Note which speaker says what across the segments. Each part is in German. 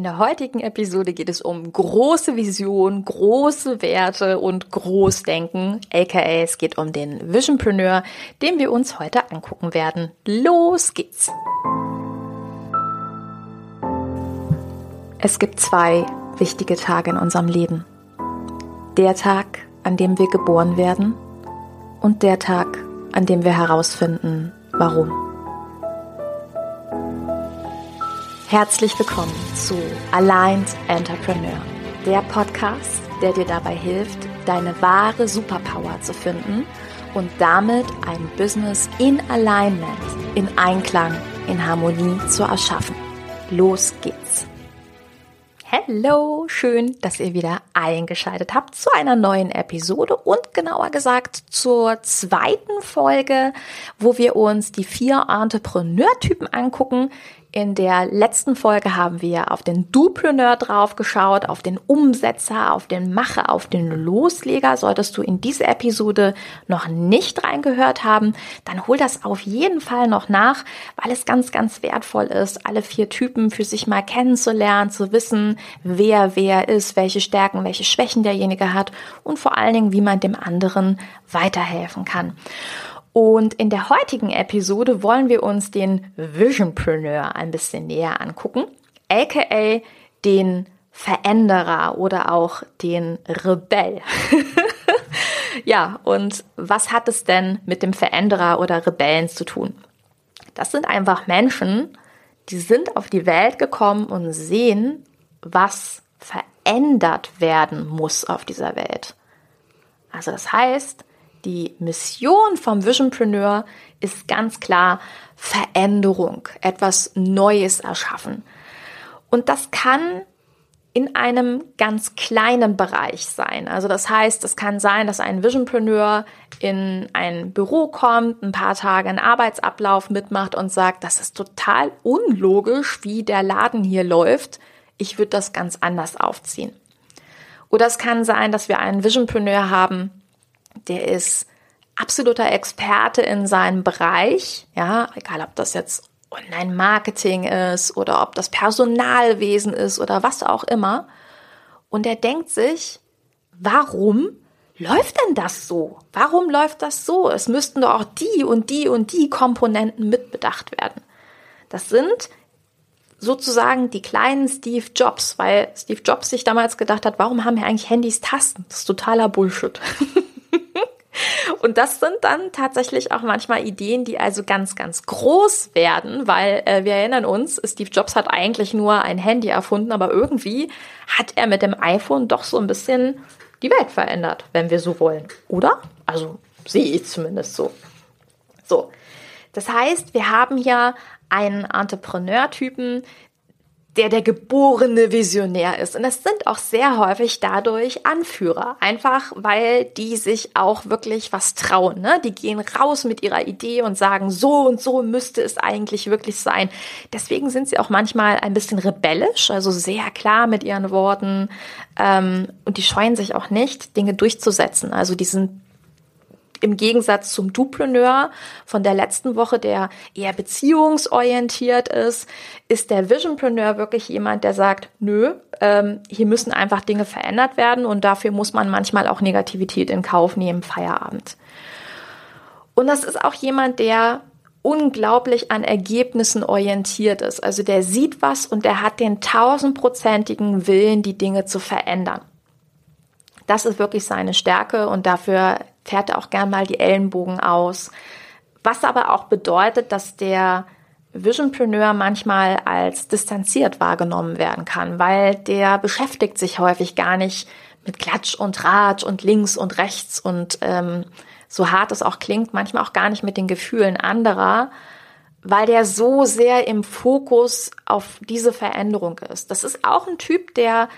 Speaker 1: In der heutigen Episode geht es um große Vision, große Werte und Großdenken, aka es geht um den Visionpreneur, den wir uns heute angucken werden. Los geht's! Es gibt zwei wichtige Tage in unserem Leben. Der Tag, an dem wir geboren werden und der Tag, an dem wir herausfinden, warum. Herzlich willkommen zu Aligned Entrepreneur, der Podcast, der dir dabei hilft, deine wahre Superpower zu finden und damit ein Business in Alignment, in Einklang, in Harmonie zu erschaffen. Los geht's! Hallo, schön, dass ihr wieder eingeschaltet habt zu einer neuen Episode und genauer gesagt zur zweiten Folge, wo wir uns die vier Entrepreneur-Typen angucken, in der letzten Folge haben wir auf den Dupreneur drauf geschaut, auf den Umsetzer, auf den Macher, auf den Losleger. Solltest du in diese Episode noch nicht reingehört haben, dann hol das auf jeden Fall noch nach, weil es ganz, ganz wertvoll ist, alle vier Typen für sich mal kennenzulernen, zu wissen, wer wer ist, welche Stärken, welche Schwächen derjenige hat und vor allen Dingen, wie man dem anderen weiterhelfen kann. Und in der heutigen Episode wollen wir uns den Visionpreneur ein bisschen näher angucken, aka den Veränderer oder auch den Rebell. ja, und was hat es denn mit dem Veränderer oder Rebellen zu tun? Das sind einfach Menschen, die sind auf die Welt gekommen und sehen, was verändert werden muss auf dieser Welt. Also das heißt, die Mission vom Visionpreneur ist ganz klar Veränderung, etwas Neues erschaffen. Und das kann in einem ganz kleinen Bereich sein. Also das heißt, es kann sein, dass ein Visionpreneur in ein Büro kommt, ein paar Tage einen Arbeitsablauf mitmacht und sagt, das ist total unlogisch, wie der Laden hier läuft. Ich würde das ganz anders aufziehen. Oder es kann sein, dass wir einen Visionpreneur haben, der ist absoluter Experte in seinem Bereich, ja, egal ob das jetzt Online-Marketing ist oder ob das Personalwesen ist oder was auch immer. Und er denkt sich, warum läuft denn das so? Warum läuft das so? Es müssten doch auch die und die und die Komponenten mitbedacht werden. Das sind sozusagen die kleinen Steve Jobs, weil Steve Jobs sich damals gedacht hat, warum haben wir eigentlich Handys Tasten? Das ist totaler Bullshit. Und das sind dann tatsächlich auch manchmal Ideen, die also ganz, ganz groß werden, weil äh, wir erinnern uns, Steve Jobs hat eigentlich nur ein Handy erfunden, aber irgendwie hat er mit dem iPhone doch so ein bisschen die Welt verändert, wenn wir so wollen. Oder? Also sehe ich zumindest so. So. Das heißt, wir haben hier einen Entrepreneur-Typen, der der geborene Visionär ist. Und das sind auch sehr häufig dadurch Anführer, einfach weil die sich auch wirklich was trauen. Ne? Die gehen raus mit ihrer Idee und sagen, so und so müsste es eigentlich wirklich sein. Deswegen sind sie auch manchmal ein bisschen rebellisch, also sehr klar mit ihren Worten. Ähm, und die scheuen sich auch nicht, Dinge durchzusetzen. Also die sind im Gegensatz zum Dupreneur von der letzten Woche, der eher beziehungsorientiert ist, ist der Visionpreneur wirklich jemand, der sagt, nö, ähm, hier müssen einfach Dinge verändert werden und dafür muss man manchmal auch Negativität in Kauf nehmen, Feierabend. Und das ist auch jemand, der unglaublich an Ergebnissen orientiert ist. Also der sieht was und der hat den tausendprozentigen Willen, die Dinge zu verändern. Das ist wirklich seine Stärke und dafür fährt er auch gern mal die Ellenbogen aus. Was aber auch bedeutet, dass der Visionpreneur manchmal als distanziert wahrgenommen werden kann, weil der beschäftigt sich häufig gar nicht mit Klatsch und Tratsch und links und rechts und ähm, so hart es auch klingt, manchmal auch gar nicht mit den Gefühlen anderer, weil der so sehr im Fokus auf diese Veränderung ist. Das ist auch ein Typ, der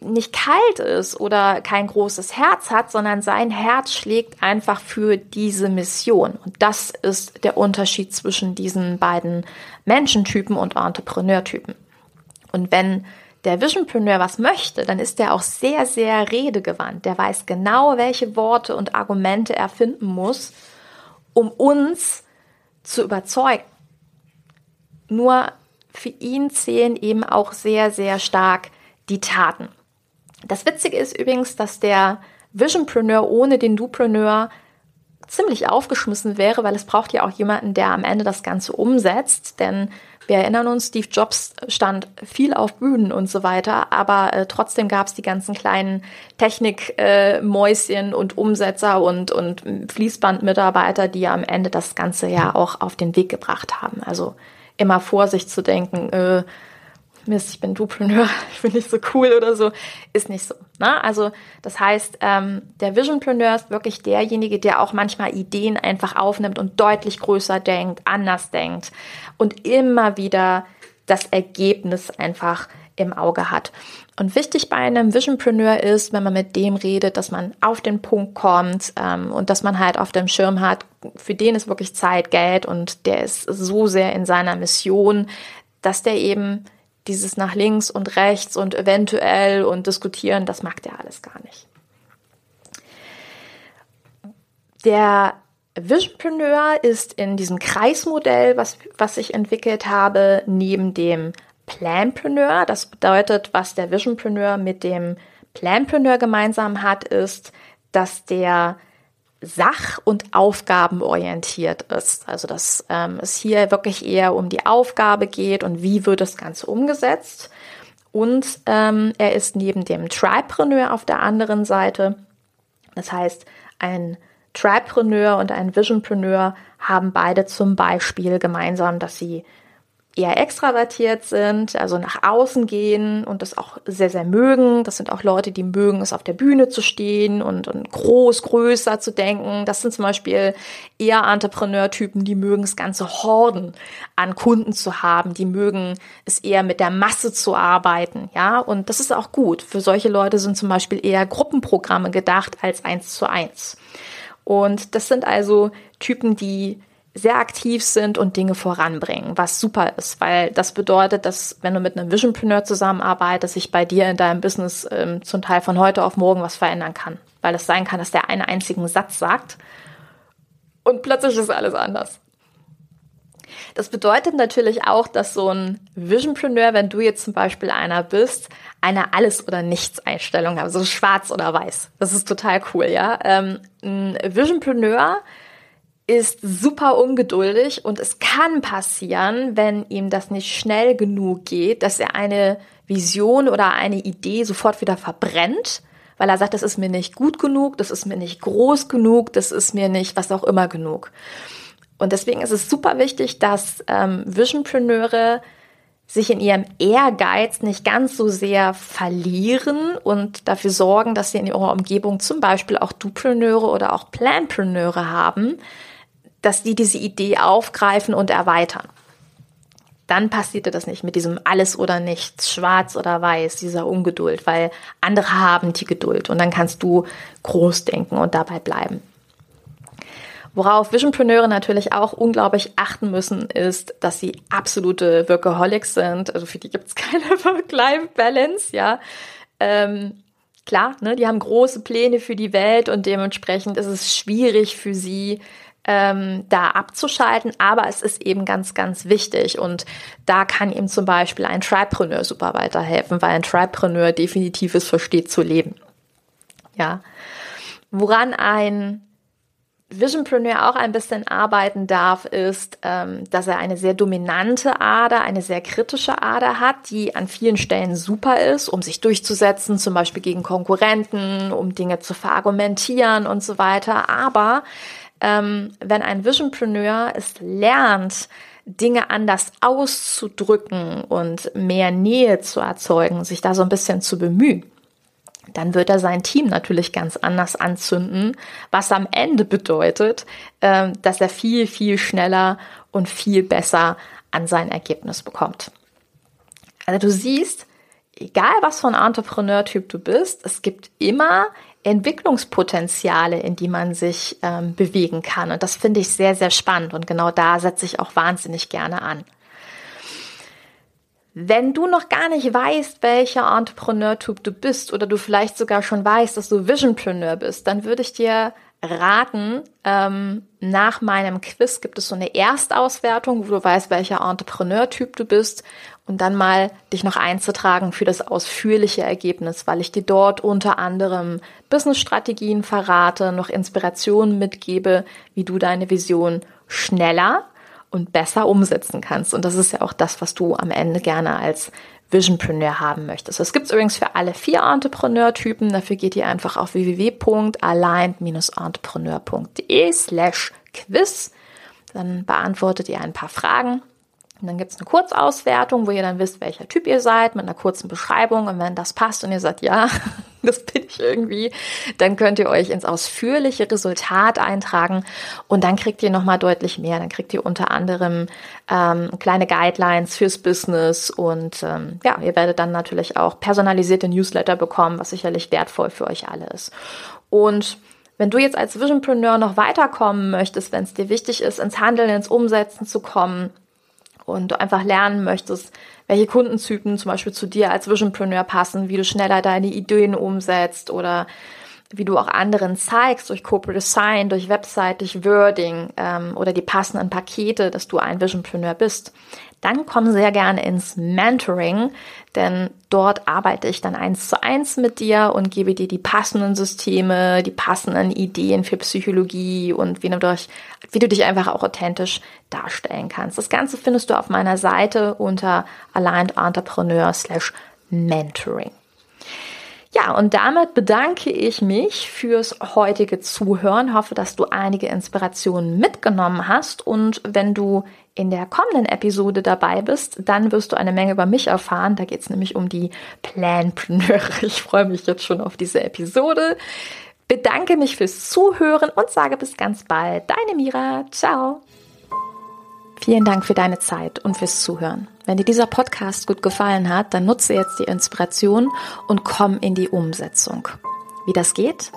Speaker 1: nicht kalt ist oder kein großes Herz hat, sondern sein Herz schlägt einfach für diese Mission. Und das ist der Unterschied zwischen diesen beiden Menschentypen und Entrepreneurtypen. Und wenn der Visionpreneur was möchte, dann ist er auch sehr, sehr redegewandt. Der weiß genau, welche Worte und Argumente er finden muss, um uns zu überzeugen. Nur für ihn zählen eben auch sehr, sehr stark die Taten. Das Witzige ist übrigens, dass der Visionpreneur ohne den Dupreneur ziemlich aufgeschmissen wäre, weil es braucht ja auch jemanden, der am Ende das Ganze umsetzt. Denn wir erinnern uns, Steve Jobs stand viel auf Bühnen und so weiter, aber äh, trotzdem gab es die ganzen kleinen Technikmäuschen äh, und Umsetzer und, und Fließbandmitarbeiter, die am Ende das Ganze ja auch auf den Weg gebracht haben. Also immer Vorsicht zu denken, äh, Mist, ich bin Dupreneur, ich bin nicht so cool oder so, ist nicht so. Ne? Also das heißt, ähm, der Visionpreneur ist wirklich derjenige, der auch manchmal Ideen einfach aufnimmt und deutlich größer denkt, anders denkt und immer wieder das Ergebnis einfach im Auge hat. Und wichtig bei einem Visionpreneur ist, wenn man mit dem redet, dass man auf den Punkt kommt ähm, und dass man halt auf dem Schirm hat, für den ist wirklich Zeit, Geld und der ist so sehr in seiner Mission, dass der eben dieses nach links und rechts und eventuell und diskutieren, das mag der alles gar nicht. Der Visionpreneur ist in diesem Kreismodell, was, was ich entwickelt habe, neben dem Planpreneur. Das bedeutet, was der Visionpreneur mit dem Planpreneur gemeinsam hat, ist, dass der sach- und aufgabenorientiert ist. Also dass ähm, es hier wirklich eher um die Aufgabe geht und wie wird das Ganze umgesetzt. Und ähm, er ist neben dem Tripreneur auf der anderen Seite. Das heißt, ein Tripreneur und ein Visionpreneur haben beide zum Beispiel gemeinsam, dass sie eher extravertiert sind, also nach außen gehen und das auch sehr, sehr mögen. Das sind auch Leute, die mögen es auf der Bühne zu stehen und, und groß, größer zu denken. Das sind zum Beispiel eher Entrepreneur-Typen, die mögen es ganze Horden an Kunden zu haben. Die mögen es eher mit der Masse zu arbeiten. Ja, und das ist auch gut. Für solche Leute sind zum Beispiel eher Gruppenprogramme gedacht als eins zu eins. Und das sind also Typen, die sehr aktiv sind und Dinge voranbringen, was super ist, weil das bedeutet, dass wenn du mit einem Visionpreneur zusammenarbeitest, sich bei dir in deinem Business ähm, zum Teil von heute auf morgen was verändern kann, weil es sein kann, dass der einen einzigen Satz sagt und plötzlich ist alles anders. Das bedeutet natürlich auch, dass so ein Visionpreneur, wenn du jetzt zum Beispiel einer bist, eine Alles- oder Nichts-Einstellung hat, also schwarz oder weiß. Das ist total cool, ja. Ähm, ein Visionpreneur ist super ungeduldig und es kann passieren, wenn ihm das nicht schnell genug geht, dass er eine Vision oder eine Idee sofort wieder verbrennt, weil er sagt, das ist mir nicht gut genug, das ist mir nicht groß genug, das ist mir nicht was auch immer genug. Und deswegen ist es super wichtig, dass ähm, Visionpreneure sich in ihrem Ehrgeiz nicht ganz so sehr verlieren und dafür sorgen, dass sie in ihrer Umgebung zum Beispiel auch Dupreneure oder auch Planpreneure haben, dass die diese Idee aufgreifen und erweitern. Dann passierte das nicht mit diesem alles oder nichts, schwarz oder weiß, dieser Ungeduld, weil andere haben die Geduld und dann kannst du groß denken und dabei bleiben. Worauf Visionpreneure natürlich auch unglaublich achten müssen, ist, dass sie absolute Workaholics sind. Also für die gibt es keine Work-Life-Balance, ja. Ähm, klar, ne, die haben große Pläne für die Welt und dementsprechend ist es schwierig für sie, ähm, da abzuschalten, aber es ist eben ganz, ganz wichtig und da kann ihm zum Beispiel ein Tripreneur super weiterhelfen, weil ein Tripreneur definitiv es versteht zu leben. Ja. Woran ein Visionpreneur auch ein bisschen arbeiten darf, ist, ähm, dass er eine sehr dominante Ader, eine sehr kritische Ader hat, die an vielen Stellen super ist, um sich durchzusetzen, zum Beispiel gegen Konkurrenten, um Dinge zu verargumentieren und so weiter. Aber ähm, wenn ein Visionpreneur es lernt, Dinge anders auszudrücken und mehr Nähe zu erzeugen, sich da so ein bisschen zu bemühen, dann wird er sein Team natürlich ganz anders anzünden, was am Ende bedeutet, äh, dass er viel, viel schneller und viel besser an sein Ergebnis bekommt. Also du siehst, egal was für ein Entrepreneur-Typ du bist, es gibt immer Entwicklungspotenziale, in die man sich ähm, bewegen kann. Und das finde ich sehr, sehr spannend. Und genau da setze ich auch wahnsinnig gerne an. Wenn du noch gar nicht weißt, welcher Entrepreneur-Typ du bist oder du vielleicht sogar schon weißt, dass du Visionpreneur bist, dann würde ich dir raten, ähm, nach meinem Quiz gibt es so eine Erstauswertung, wo du weißt, welcher Entrepreneur-Typ du bist und dann mal dich noch einzutragen für das ausführliche Ergebnis, weil ich dir dort unter anderem Business-Strategien verrate, noch Inspirationen mitgebe, wie du deine Vision schneller und besser umsetzen kannst. Und das ist ja auch das, was du am Ende gerne als Visionpreneur haben möchtest. Das gibt es übrigens für alle vier Entrepreneur-Typen. Dafür geht ihr einfach auf www.aligned-entrepreneur.de slash quiz. Dann beantwortet ihr ein paar Fragen und dann gibt es eine Kurzauswertung, wo ihr dann wisst, welcher Typ ihr seid, mit einer kurzen Beschreibung. Und wenn das passt und ihr sagt, ja, das bin ich irgendwie, dann könnt ihr euch ins ausführliche Resultat eintragen und dann kriegt ihr nochmal deutlich mehr. Dann kriegt ihr unter anderem ähm, kleine Guidelines fürs Business und ähm, ja, ihr werdet dann natürlich auch personalisierte Newsletter bekommen, was sicherlich wertvoll für euch alle ist. Und wenn du jetzt als Visionpreneur noch weiterkommen möchtest, wenn es dir wichtig ist, ins Handeln, ins Umsetzen zu kommen, und du einfach lernen möchtest, welche Kundentypen zum Beispiel zu dir als Visionpreneur passen, wie du schneller deine Ideen umsetzt oder wie du auch anderen zeigst durch Corporate Design, durch Website, durch Wording ähm, oder die passenden Pakete, dass du ein Visionpreneur bist, dann komm sehr gerne ins Mentoring, denn dort arbeite ich dann eins zu eins mit dir und gebe dir die passenden Systeme, die passenden Ideen für Psychologie und wie du, durch, wie du dich einfach auch authentisch darstellen kannst. Das Ganze findest du auf meiner Seite unter Aligned Entrepreneur slash Mentoring. Ja, und damit bedanke ich mich fürs heutige Zuhören. Hoffe, dass du einige Inspirationen mitgenommen hast. Und wenn du in der kommenden Episode dabei bist, dann wirst du eine Menge über mich erfahren. Da geht es nämlich um die Planpreneure. Ich freue mich jetzt schon auf diese Episode. Bedanke mich fürs Zuhören und sage bis ganz bald. Deine Mira. Ciao. Vielen Dank für deine Zeit und fürs Zuhören. Wenn dir dieser Podcast gut gefallen hat, dann nutze jetzt die Inspiration und komm in die Umsetzung. Wie das geht?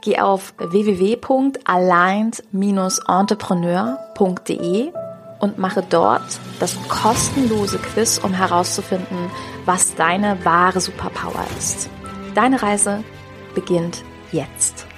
Speaker 1: Geh auf www.aligned-entrepreneur.de und mache dort das kostenlose Quiz, um herauszufinden, was deine wahre Superpower ist. Deine Reise beginnt jetzt.